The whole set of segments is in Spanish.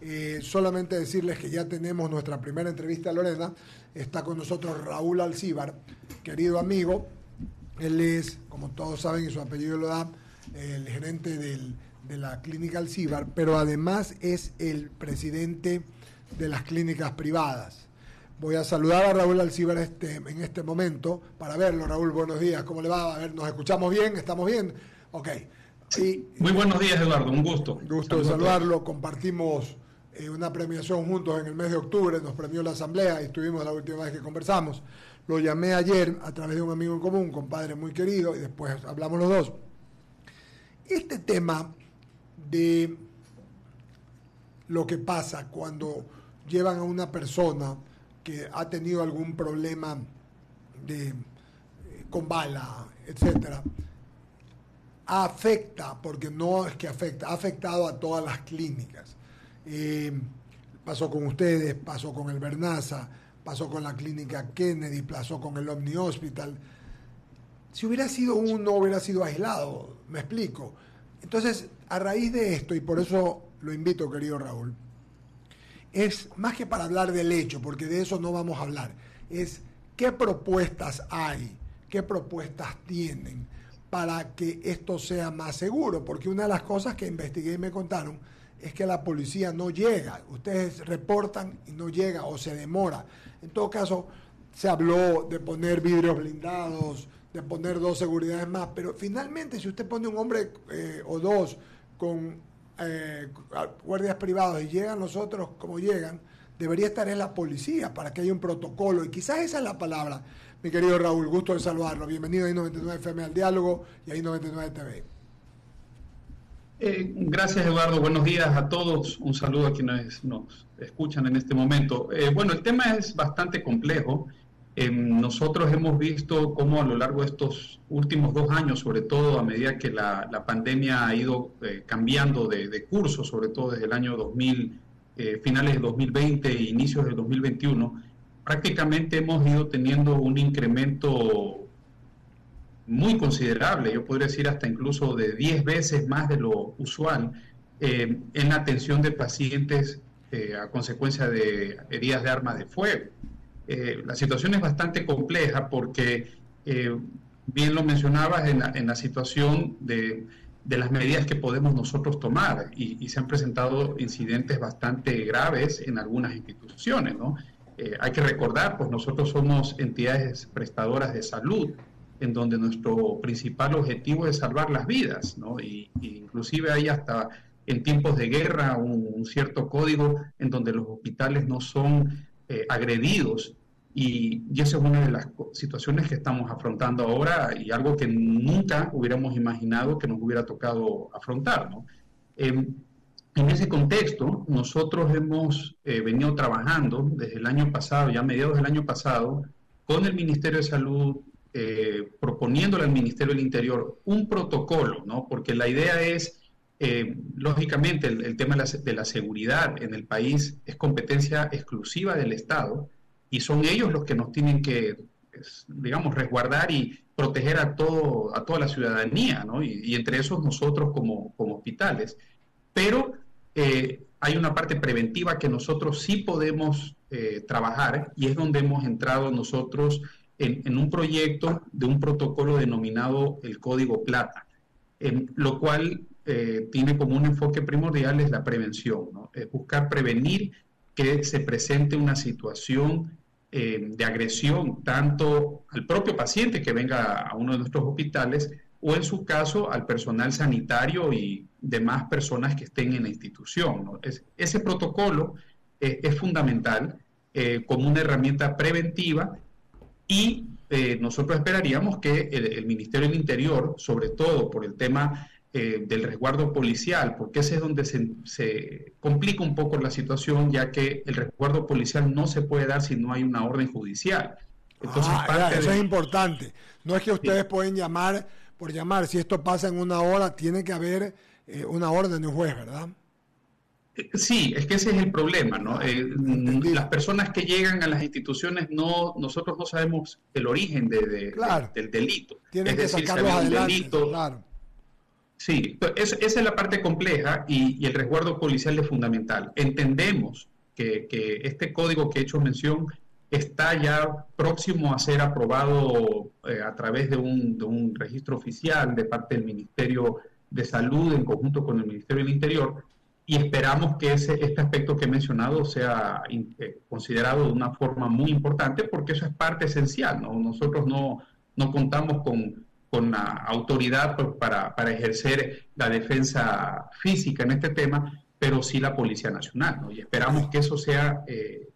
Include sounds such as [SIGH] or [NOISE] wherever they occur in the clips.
Eh, solamente decirles que ya tenemos nuestra primera entrevista a Lorena. Está con nosotros Raúl Alcíbar, querido amigo. Él es, como todos saben, y su apellido lo da, el gerente de la clínica Alcíbar, pero además es el presidente de las clínicas privadas. Voy a saludar a Raúl Alcíbar este, en este momento para verlo. Raúl, buenos días. ¿Cómo le va? A ver, ¿nos escuchamos bien? ¿Estamos bien? Ok. Muy buenos días, Eduardo. Un gusto. Gusto de saludarlo. Compartimos eh, una premiación juntos en el mes de octubre, nos premió la asamblea y estuvimos la última vez que conversamos. Lo llamé ayer a través de un amigo en común, un compadre muy querido, y después hablamos los dos. Este tema de lo que pasa cuando llevan a una persona que ha tenido algún problema de, eh, con bala, etcétera, afecta, porque no es que afecta, ha afectado a todas las clínicas. Eh, pasó con ustedes, pasó con el Bernaza, pasó con la clínica Kennedy, pasó con el Omni Hospital. Si hubiera sido uno, hubiera sido aislado, me explico. Entonces, a raíz de esto, y por eso lo invito, querido Raúl, es más que para hablar del hecho, porque de eso no vamos a hablar, es qué propuestas hay, qué propuestas tienen para que esto sea más seguro, porque una de las cosas que investigué y me contaron, es que la policía no llega. Ustedes reportan y no llega o se demora. En todo caso, se habló de poner vidrios blindados, de poner dos seguridades más, pero finalmente si usted pone un hombre eh, o dos con eh, guardias privados y llegan los otros como llegan, debería estar en la policía para que haya un protocolo. Y quizás esa es la palabra, mi querido Raúl. Gusto de saludarlo. Bienvenido a I99 FM al Diálogo y a I99 TV. Eh, gracias, Eduardo. Buenos días a todos. Un saludo a quienes nos escuchan en este momento. Eh, bueno, el tema es bastante complejo. Eh, nosotros hemos visto cómo a lo largo de estos últimos dos años, sobre todo a medida que la, pandemia ha ido cambiando de, curso, sobre todo desde el año 2000, finales de 2020 e inicios de 2021, prácticamente hemos ido teniendo un incremento muy considerable, yo podría decir hasta incluso de 10 veces más de lo usual, eh, en la atención de pacientes eh, a consecuencia de heridas de arma de fuego. Eh, la situación es bastante compleja porque, bien lo mencionabas, en la, situación de, de, las medidas que podemos nosotros tomar y, y, se han presentado incidentes bastante graves en algunas instituciones, ¿no? Hay que recordar, pues nosotros somos entidades prestadoras de salud en donde nuestro principal objetivo es salvar las vidas, ¿no? Y, inclusive hay hasta en tiempos de guerra un, cierto código en donde los hospitales no son eh, agredidos y, y, esa es una de las situaciones que estamos afrontando ahora y algo que nunca hubiéramos imaginado que nos hubiera tocado afrontar, ¿no? Em, en ese contexto, nosotros hemos eh, venido trabajando desde el año pasado, ya a mediados del año pasado, con el Ministerio de Salud, eh, proponiéndole al Ministerio del Interior un protocolo, ¿no? Porque la idea es, eh, lógicamente, el, tema de la, seguridad en el país es competencia exclusiva del Estado y son ellos los que nos tienen que, pues, digamos, resguardar y proteger a, todo, a toda la ciudadanía, ¿no? Y, entre esos nosotros como, como hospitales. Pero eh, hay una parte preventiva que nosotros sí podemos trabajar y es donde hemos entrado nosotros en, un proyecto de un protocolo denominado el Código Plata, en lo cual eh, tiene como un enfoque primordial es la prevención, ¿no? buscar prevenir que se presente una situación eh, de agresión tanto al propio paciente que venga a uno de nuestros hospitales o en su caso al personal sanitario y demás personas que estén en la institución. ese protocolo eh, es fundamental como una herramienta preventiva y eh, nosotros esperaríamos que el, Ministerio del Interior, sobre todo por el tema eh, del resguardo policial, porque ese es donde se, complica un poco la situación, ya que el resguardo policial no se puede dar si no hay una orden judicial. Entonces, ah, eso es importante. No es que ustedes pueden llamar por llamar. Si esto pasa en una hora, tiene que haber eh, una orden de un juez, ¿verdad? Sí, es que ese es el problema, ¿no? Eh, las personas que llegan a las instituciones no, nosotros no sabemos el origen de, del delito. Tienen que decir, sacarlos adelante, delito, Sí, esa es la parte compleja y, el resguardo policial es fundamental. Entendemos que, este código que he hecho mención está ya próximo a ser aprobado eh, a través de un, registro oficial de parte del Ministerio de Salud en conjunto con el Ministerio del Interior y esperamos que ese, este aspecto que he mencionado sea eh, considerado de una forma muy importante porque eso es parte esencial. ¿no? Nosotros no, no contamos con con la autoridad pues, para, para, ejercer la defensa física en este tema, pero sí la Policía Nacional. ¿no? Y esperamos que eso sea eh,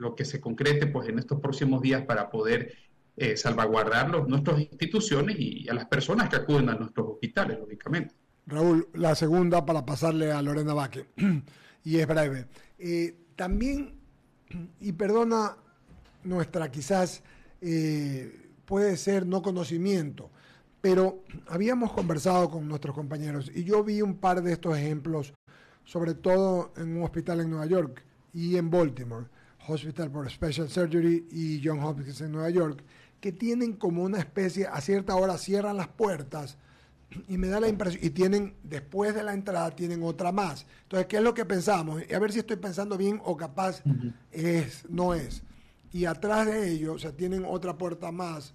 lo que se concrete pues, en estos próximos días para poder eh, salvaguardar los, nuestras instituciones y a las personas que acuden a nuestros hospitales, lógicamente. Raúl, la segunda para pasarle a Lorena Vaque, [CLEARS THROAT] y es breve. Eh, también, [CLEARS THROAT] y perdona nuestra quizás puede ser no conocimiento, pero [CLEARS THROAT] habíamos conversado con nuestros compañeros y yo vi un par de estos ejemplos, sobre todo en un hospital en Nueva York y en Baltimore, Hospital for Special Surgery y John Hopkins en Nueva York, que tienen como una especie, a cierta hora cierran las puertas y me da la impresión, y tienen, después de la entrada, tienen otra más. Entonces, ¿qué es lo que pensamos? A ver si estoy pensando bien o capaz es, no es. Y atrás de ellos, o sea, tienen otra puerta más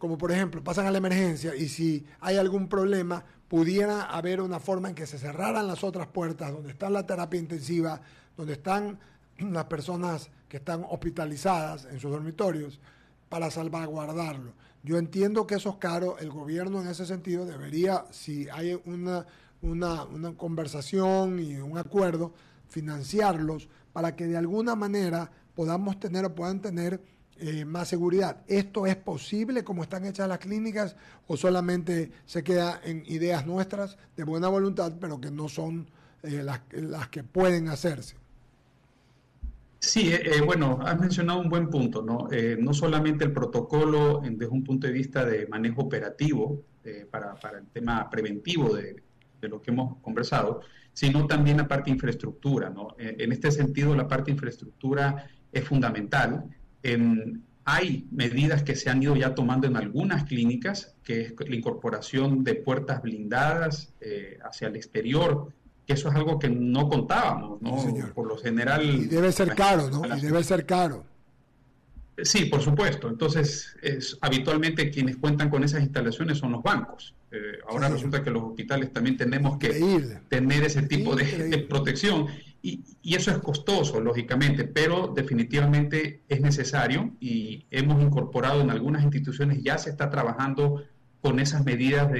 como por ejemplo pasan a la emergencia y si hay algún problema, pudiera haber una forma en que se cerraran las otras puertas donde está la terapia intensiva, donde están las personas que están hospitalizadas en sus dormitorios, para salvaguardarlo. Yo entiendo que eso es caro, el gobierno en ese sentido debería, si hay una, una, una conversación y un acuerdo, financiarlos para que de alguna manera podamos tener o puedan tener eh, más seguridad. ¿Esto es posible como están hechas las clínicas o solamente se queda en ideas nuestras de buena voluntad, pero que no son eh, las, las, que pueden hacerse? Sí, eh, bueno, has mencionado un buen punto, ¿no? no solamente el protocolo desde un punto de vista de manejo operativo para, para, el tema preventivo de, de, lo que hemos conversado, sino también la parte infraestructura, ¿no? en este sentido, la parte infraestructura es fundamental hay medidas que se han ido ya tomando en algunas clínicas, que es la incorporación de puertas blindadas eh, hacia el exterior, que eso es algo que no contábamos, ¿no? por lo general... Y debe ser caro, ¿no? Y debe ser caro. Sí, por supuesto. Entonces, es, habitualmente quienes cuentan con esas instalaciones son los bancos. Eh, ahora resulta que los hospitales también tenemos que tener ese tipo de, protección. Y, eso es costoso, lógicamente, pero definitivamente es necesario y hemos incorporado en algunas instituciones, ya se está trabajando con esas medidas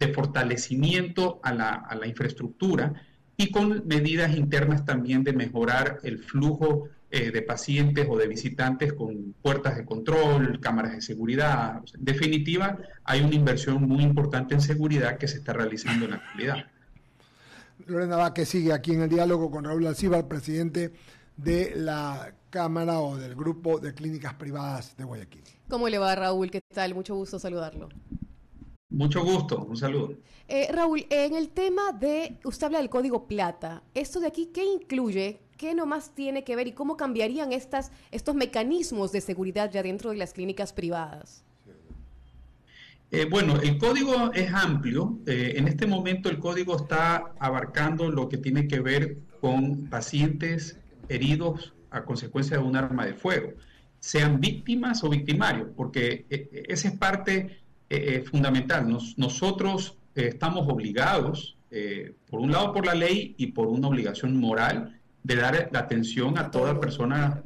de, fortalecimiento a la, a la, infraestructura y con medidas internas también de mejorar el flujo eh, de pacientes o de visitantes con puertas de control, cámaras de seguridad. En definitiva, hay una inversión muy importante en seguridad que se está realizando en la actualidad. Lorena que sigue aquí en el diálogo con Raúl Alcíbar, presidente de la Cámara o del Grupo de Clínicas Privadas de Guayaquil. ¿Cómo le va, Raúl? ¿Qué tal? Mucho gusto saludarlo. Mucho gusto, un saludo. Eh, Raúl, en el tema de, usted habla del código plata, ¿esto de aquí qué incluye? ¿Qué nomás tiene que ver y cómo cambiarían estas, estos mecanismos de seguridad ya dentro de las clínicas privadas? Eh, bueno, el código es amplio. Eh, en este momento el código está abarcando lo que tiene que ver con pacientes heridos a consecuencia de un arma de fuego, sean víctimas o victimarios, porque eh, esa es parte fundamental. nosotros estamos obligados, por un lado por la ley y por una obligación moral, de dar la atención a toda persona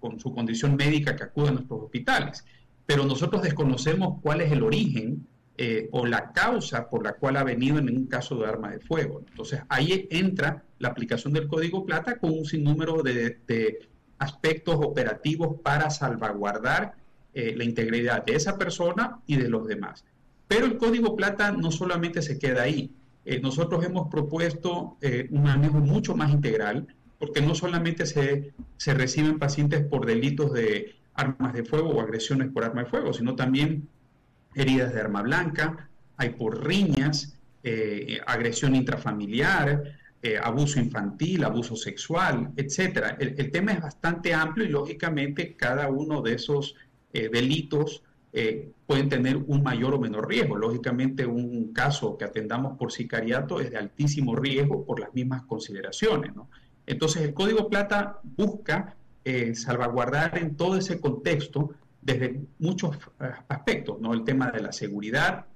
con su condición médica que acude a nuestros hospitales pero nosotros desconocemos cuál es el origen eh, o la causa por la cual ha venido en un caso de arma de fuego. Entonces ahí entra la aplicación del código plata con un sinnúmero de, aspectos operativos para salvaguardar eh, la integridad de esa persona y de los demás. Pero el código plata no solamente se queda ahí. Eh, nosotros hemos propuesto un manejo mucho más integral, porque no solamente se, se reciben pacientes por delitos de armas de fuego o agresiones por arma de fuego, sino también heridas de arma blanca, hay por riñas, eh, agresión intrafamiliar, eh, abuso infantil, abuso sexual, etc. El, tema es bastante amplio y lógicamente cada uno de esos eh, delitos eh, pueden tener un mayor o menor riesgo. Lógicamente, un caso que atendamos por sicariato es de altísimo riesgo por las mismas consideraciones. Entonces, el Código Plata busca eh, salvaguardar en todo ese contexto desde muchos aspectos, ¿no? El tema de la seguridad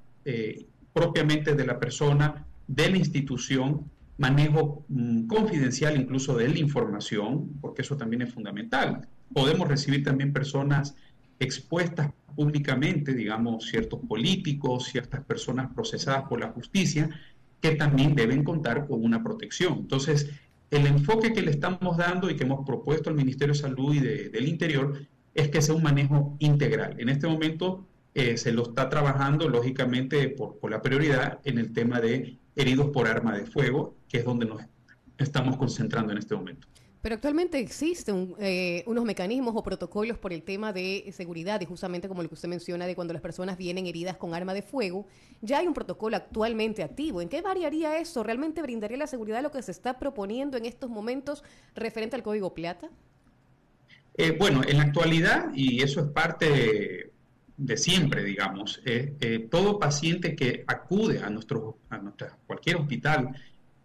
propiamente de la persona, de la institución, manejo mm, confidencial incluso de la información, porque eso también es fundamental. Podemos recibir también personas expuestas públicamente, digamos, ciertos políticos, ciertas personas procesadas por la justicia, que también deben contar con una protección. Entonces, el enfoque que le estamos dando y que hemos propuesto al Ministerio de Salud y del Interior es que sea un manejo integral. En este momento eh, se lo está trabajando, lógicamente, por, por, la prioridad en el tema de heridos por arma de fuego, que es donde nos estamos concentrando en este momento. Pero actualmente existen eh, unos mecanismos o protocolos por el tema de seguridad y justamente como lo que usted menciona de cuando las personas vienen heridas con arma de fuego, ya hay un protocolo actualmente activo. ¿En qué variaría eso? ¿Realmente brindaría la seguridad lo que se está proponiendo en estos momentos referente al Código Plata? Eh, bueno, en la actualidad, y eso es parte de siempre, digamos. Eh, todo paciente que acude a, nuestro, a cualquier hospital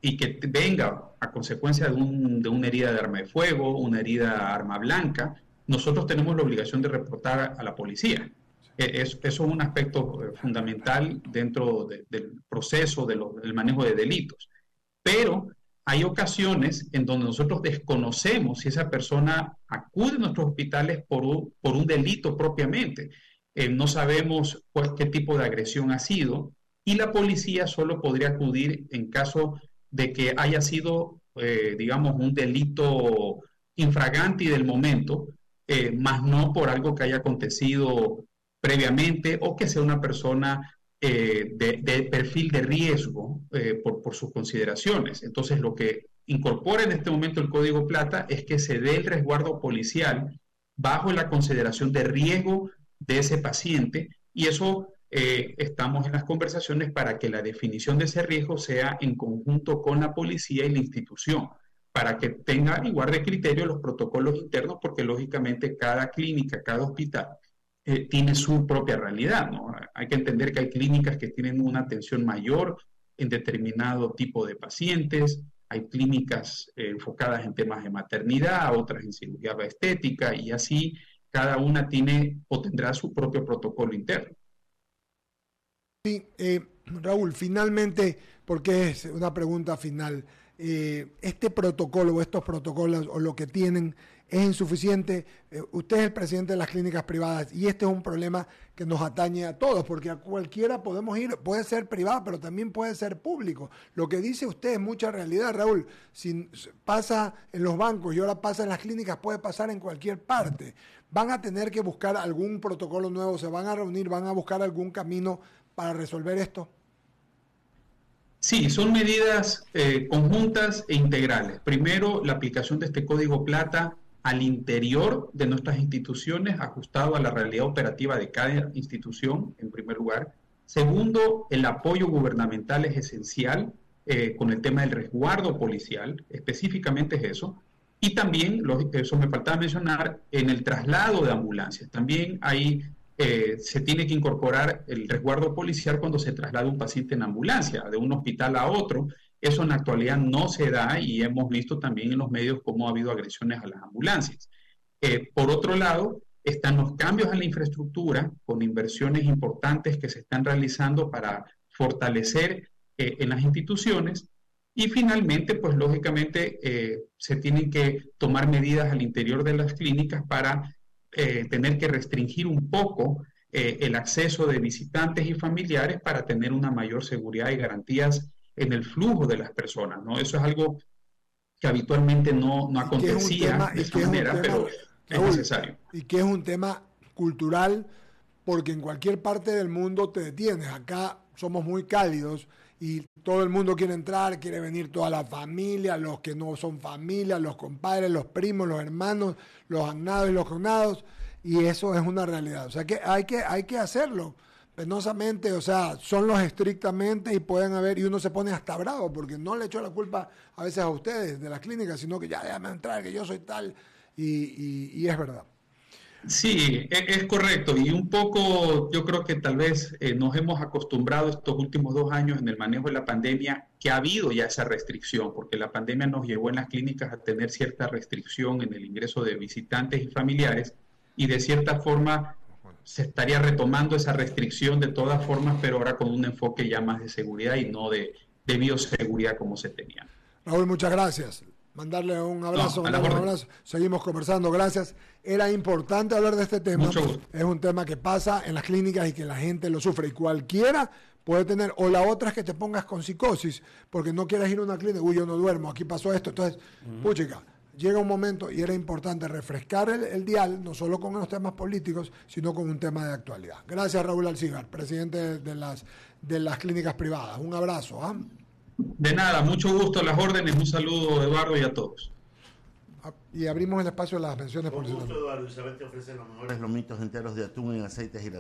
y que venga a consecuencia de, una herida de arma de fuego, una herida de arma blanca, nosotros tenemos la obligación de reportar a la policía. E, eso es un aspecto eh, fundamental dentro del proceso del manejo de delitos. Pero hay ocasiones en donde nosotros desconocemos si esa persona acude a nuestros hospitales por por un delito propiamente. Eh, no sabemos qué tipo de agresión ha sido y la policía solo podría acudir en caso de que haya sido, eh, digamos, un delito infraganti del momento, eh, más no por algo que haya acontecido previamente o que sea una persona de, perfil de riesgo por, por sus consideraciones. Entonces, lo que incorpora en este momento el Código Plata es que se dé el resguardo policial bajo la consideración de riesgo de ese paciente y eso eh, estamos en las conversaciones para que la definición de ese riesgo sea en conjunto con la policía y la institución, para que tenga igual de criterio los protocolos internos, porque lógicamente cada clínica, cada hospital eh, tiene su propia realidad. Hay que entender que hay clínicas que tienen una atención mayor en determinado tipo de pacientes, hay clínicas eh, enfocadas en temas de maternidad, otras en cirugía estética y así cada una tiene o tendrá su propio protocolo interno. Eh, Raúl, finalmente, porque es una pregunta final, eh, este protocolo o estos protocolos o lo que tienen es insuficiente. Eh, usted es el presidente de las clínicas privadas y este es un problema que nos atañe a todos, porque a cualquiera podemos ir, puede ser privado, pero también puede ser público. Lo que dice usted es mucha realidad, Raúl. Si pasa en los bancos y ahora pasa en las clínicas, puede pasar en cualquier parte. Van a tener que buscar algún protocolo nuevo, se van a reunir, van a buscar algún camino para resolver esto. Sí, son medidas eh, conjuntas e integrales. Primero, la aplicación de este código plata al interior de nuestras instituciones, ajustado a la realidad operativa de cada institución, en primer lugar. Segundo, el apoyo gubernamental es esencial eh, con el tema del resguardo policial, específicamente es eso. Y también, eso me faltaba mencionar, en el traslado de ambulancias. También ahí eh, se tiene que incorporar el resguardo policial cuando se traslada un paciente en ambulancia, de un hospital a otro, eso en la actualidad no se da y hemos visto también en los medios cómo ha habido agresiones a las ambulancias. Eh, por otro lado, están los cambios en la infraestructura con inversiones importantes que se están realizando para fortalecer eh, en las instituciones. Y finalmente, pues lógicamente eh, se tienen que tomar medidas al interior de las clínicas para tener que restringir un poco el acceso de visitantes y familiares para tener una mayor seguridad y garantías en el flujo de las personas, ¿no? Eso es algo que habitualmente no, no acontecía de esa manera, pero es necesario. Y que es un tema cultural, porque en cualquier parte del mundo te detienes. Acá somos muy cálidos y todo el mundo quiere entrar, quiere venir toda la familia, los que no son familia, los compadres, los primos, los hermanos, los agnados y los conados, y eso es una realidad. O sea que hay que, hay que hacerlo penosamente, o sea, son los estrictamente y pueden haber, y uno se pone hasta bravo, porque no le echó la culpa a veces a ustedes de las clínicas, sino que ya déjame entrar, que yo soy tal, y, y, es verdad. Sí, e, es, correcto. Y un poco yo creo que tal vez eh, nos hemos acostumbrado estos últimos dos años en el manejo de la pandemia que ha habido ya esa restricción, porque la pandemia nos llevó en las clínicas a tener cierta restricción en el ingreso de visitantes y familiares y de cierta forma se estaría retomando esa restricción de todas formas, pero ahora con un enfoque ya más de seguridad y no de, de bioseguridad como se tenía. Raúl, muchas gracias mandarle un abrazo, un abrazo. Seguimos conversando, gracias. Era importante hablar de este tema. Es un tema que pasa en las clínicas y que la gente lo sufre y cualquiera puede tener, o la otra es que te pongas con psicosis porque no quieres ir a una clínica, uy, yo no duermo, aquí pasó esto. Entonces, puchica, llega un momento y era importante refrescar el, dial, no solo con los temas políticos, sino con un tema de actualidad. Gracias, Raúl Alcigar, presidente de las, de las clínicas privadas. Un abrazo. ¿ah? De nada, mucho gusto, las órdenes, un saludo Eduardo y a todos. Ah, y abrimos el espacio de las menciones Con gusto, Eduardo. Isabel te ofrece los mejores lomitos enteros de atún en aceite girasol.